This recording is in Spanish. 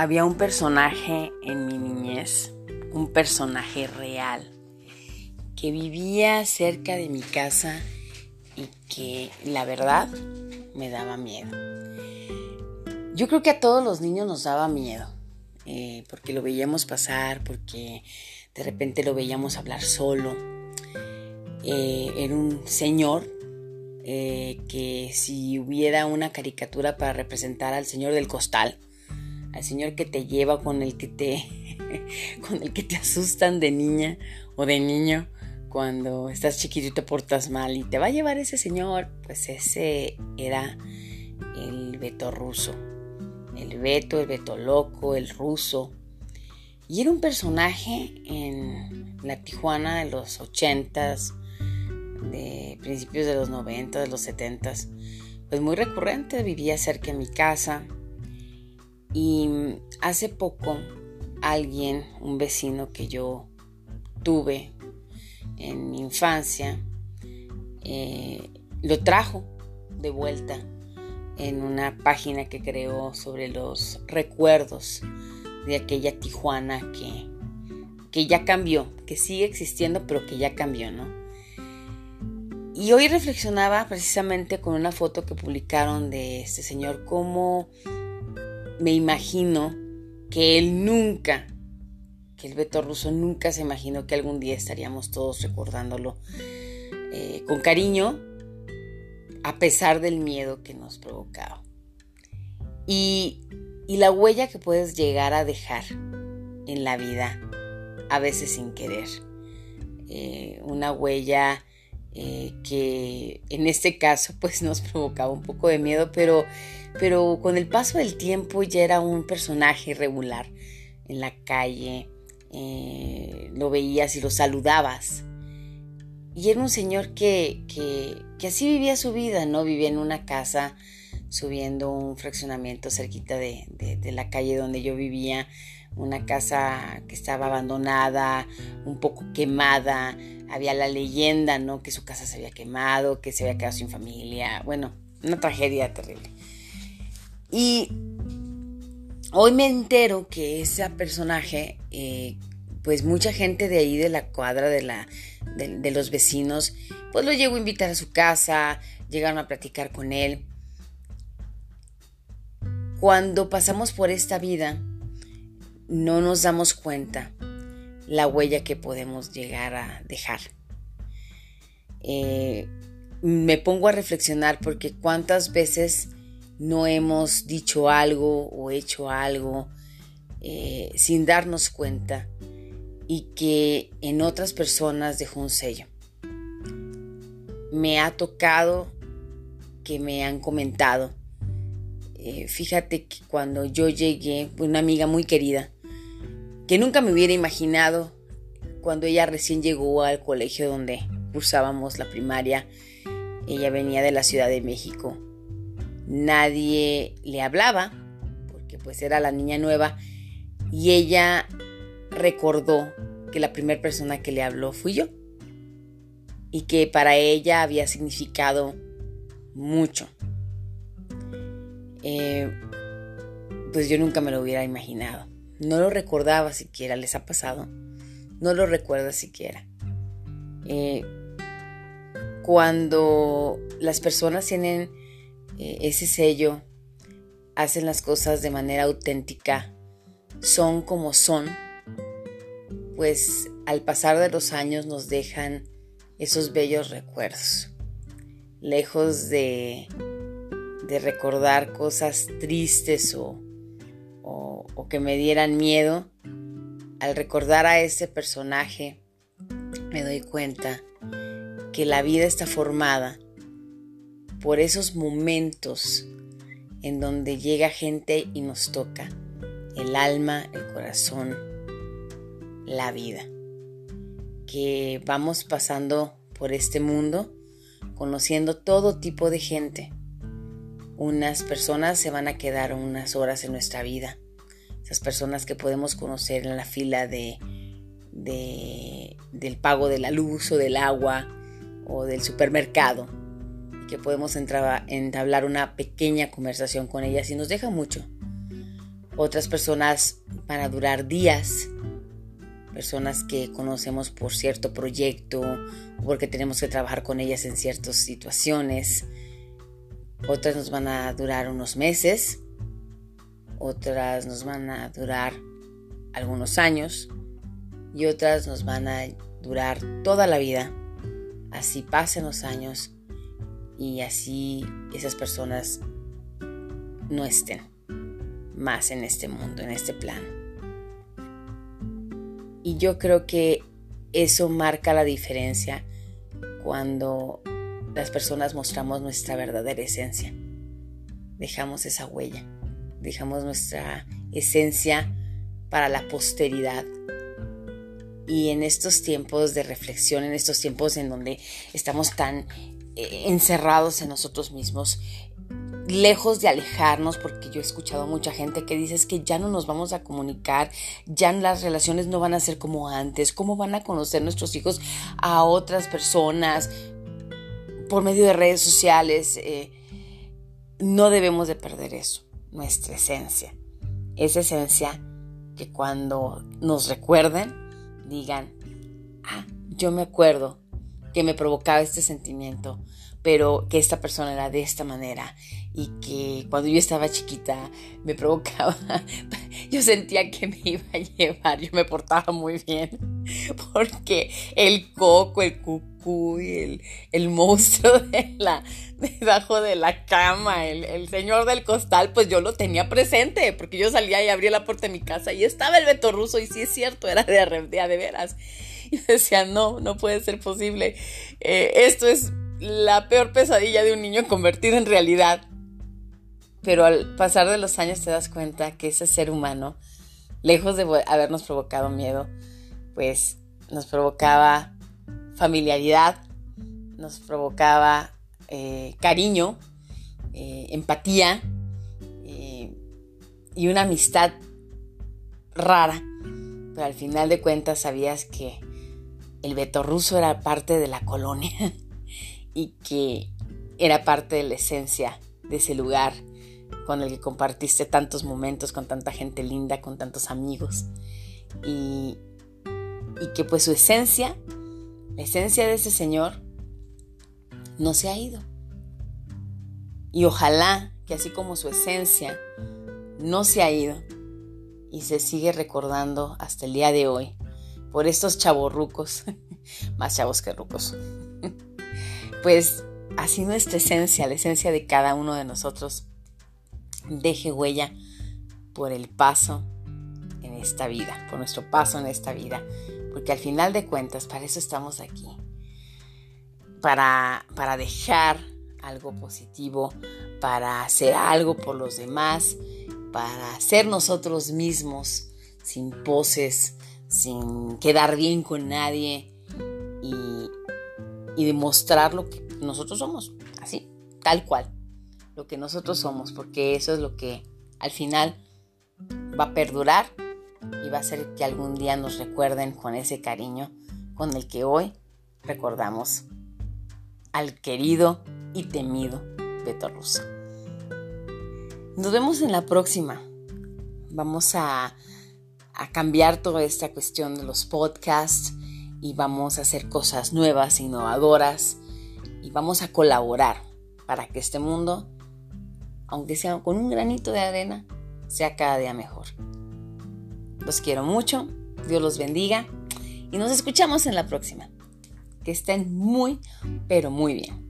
Había un personaje en mi niñez, un personaje real, que vivía cerca de mi casa y que la verdad me daba miedo. Yo creo que a todos los niños nos daba miedo, eh, porque lo veíamos pasar, porque de repente lo veíamos hablar solo. Eh, era un señor eh, que si hubiera una caricatura para representar al señor del costal, al señor que te lleva con el que te con el que te asustan de niña o de niño cuando estás chiquito y te portas mal y te va a llevar ese señor, pues ese era el Beto ruso. El Beto, el Beto loco, el ruso. Y era un personaje en la Tijuana de los ochentas, de principios de los 90, de los 70, pues muy recurrente, vivía cerca de mi casa y hace poco alguien, un vecino que yo tuve en mi infancia, eh, lo trajo de vuelta en una página que creó sobre los recuerdos de aquella Tijuana que, que ya cambió, que sigue existiendo, pero que ya cambió, ¿no? Y hoy reflexionaba precisamente con una foto que publicaron de este señor, cómo me imagino que él nunca, que el Beto Ruso nunca se imaginó que algún día estaríamos todos recordándolo eh, con cariño, a pesar del miedo que nos provocaba. Y, la huella que puedes llegar a dejar en la vida, a veces sin querer. Eh, una huella eh, que en este caso pues nos provocaba un poco de miedo, pero, pero con el paso del tiempo ya era un personaje regular en la calle, eh, lo veías y lo saludabas. Y era un señor que, que, así vivía su vida, ¿no? Vivía en una casa subiendo un fraccionamiento cerquita de, de la calle donde yo vivía, una casa que estaba abandonada, un poco quemada, había la leyenda, ¿no? Que su casa se había quemado, que se había quedado sin familia, bueno, una tragedia terrible. Y hoy me entero que ese personaje, eh, pues mucha gente de ahí, de la cuadra, de, la, de los vecinos, pues lo llegó a invitar a su casa, llegaron a platicar con él. Cuando pasamos por esta vida, no nos damos cuenta la huella que podemos llegar a dejar. Eh, me pongo a reflexionar porque cuántas veces no hemos dicho algo o hecho algo eh, sin darnos cuenta y que en otras personas dejó un sello. Me ha tocado que me han comentado. Eh, fíjate que cuando yo llegué, una amiga muy querida, que nunca me hubiera imaginado cuando ella recién llegó al colegio donde cursábamos la primaria. Ella venía de la Ciudad de México. Nadie le hablaba, porque pues era la niña nueva, y ella recordó que la primera persona que le habló fui yo, y que para ella había significado mucho. Eh, pues yo nunca me lo hubiera imaginado. No lo recordaba siquiera, ¿les ha pasado? No lo recuerda siquiera. Eh, cuando las personas tienen eh, ese sello, hacen las cosas de manera auténtica, son como son, pues al pasar de los años nos dejan esos bellos recuerdos. Lejos de, de recordar cosas tristes o, o, que me dieran miedo, al recordar a ese personaje, me doy cuenta que la vida está formada por esos momentos en donde llega gente y nos toca el alma, el corazón, la vida. Que vamos pasando por este mundo conociendo todo tipo de gente. Unas personas se van a quedar unas horas en nuestra vida esas personas que podemos conocer en la fila de, del pago de la luz o del agua o del supermercado y que podemos entablar una pequeña conversación con ellas y nos deja mucho. Otras personas van a durar días. Personas que conocemos por cierto proyecto o porque tenemos que trabajar con ellas en ciertas situaciones. Otras nos van a durar unos meses. Otras nos van a durar algunos años. Y otras nos van a durar toda la vida. Así pasen los años y así esas personas no estén más en este mundo, en este plano. Y yo creo que eso marca la diferencia cuando las personas mostramos nuestra verdadera esencia. Dejamos esa huella, dejamos nuestra esencia para la posteridad. Y en estos tiempos de reflexión, en estos tiempos en donde estamos tan eh, encerrados en nosotros mismos, lejos de alejarnos, porque yo he escuchado mucha gente que dice que ya no nos vamos a comunicar, ya las relaciones no van a ser como antes, cómo van a conocer nuestros hijos a otras personas por medio de redes sociales. Eh, no debemos de perder eso, nuestra esencia. Esa esencia que cuando nos recuerden, digan, ah, yo me acuerdo que me provocaba este sentimiento, pero que esta persona era de esta manera y que cuando yo estaba chiquita me provocaba, yo sentía que me iba a llevar, yo me portaba muy bien, porque el coco, el cucú, el, el monstruo de la, debajo de la cama, el, el, señor del costal, pues yo lo tenía presente, porque yo salía y abría la puerta de mi casa y estaba el Beto Ruso y sí es cierto, era de, de, de veras. Y decía, no, no puede ser posible. Eh, esto es la peor pesadilla de un niño convertido en realidad. Pero al pasar de los años te das cuenta que ese ser humano, lejos de habernos provocado miedo, pues nos provocaba familiaridad, nos provocaba eh, cariño, eh, empatía eh, y una amistad rara. Pero al final de cuentas sabías que el Beto Ruso era parte de la colonia. y que era parte de la esencia de ese lugar con el que compartiste tantos momentos con tanta gente linda, con tantos amigos y, que pues su esencia, la esencia de ese señor no se ha ido. Y ojalá que así como su esencia no se ha ido y se sigue recordando hasta el día de hoy por estos chavorrucos, más chavos que rucos pues así nuestra esencia, la esencia de cada uno de nosotros, deje huella por el paso en esta vida, por nuestro paso en esta vida, porque al final de cuentas, para eso estamos aquí, para, para dejar algo positivo, para hacer algo por los demás, para ser nosotros mismos, sin poses, sin quedar bien con nadie y y demostrar lo que nosotros somos, así, tal cual, lo que nosotros somos, porque eso es lo que al final va a perdurar y va a hacer que algún día nos recuerden con ese cariño con el que hoy recordamos al querido y temido Beto Russo. Nos vemos en la próxima. Vamos a, a cambiar toda esta cuestión de los podcasts y vamos a hacer cosas nuevas, innovadoras y vamos a colaborar para que este mundo, aunque sea con un granito de arena, sea cada día mejor. Los quiero mucho, Dios los bendiga y nos escuchamos en la próxima. Que estén muy, pero muy bien.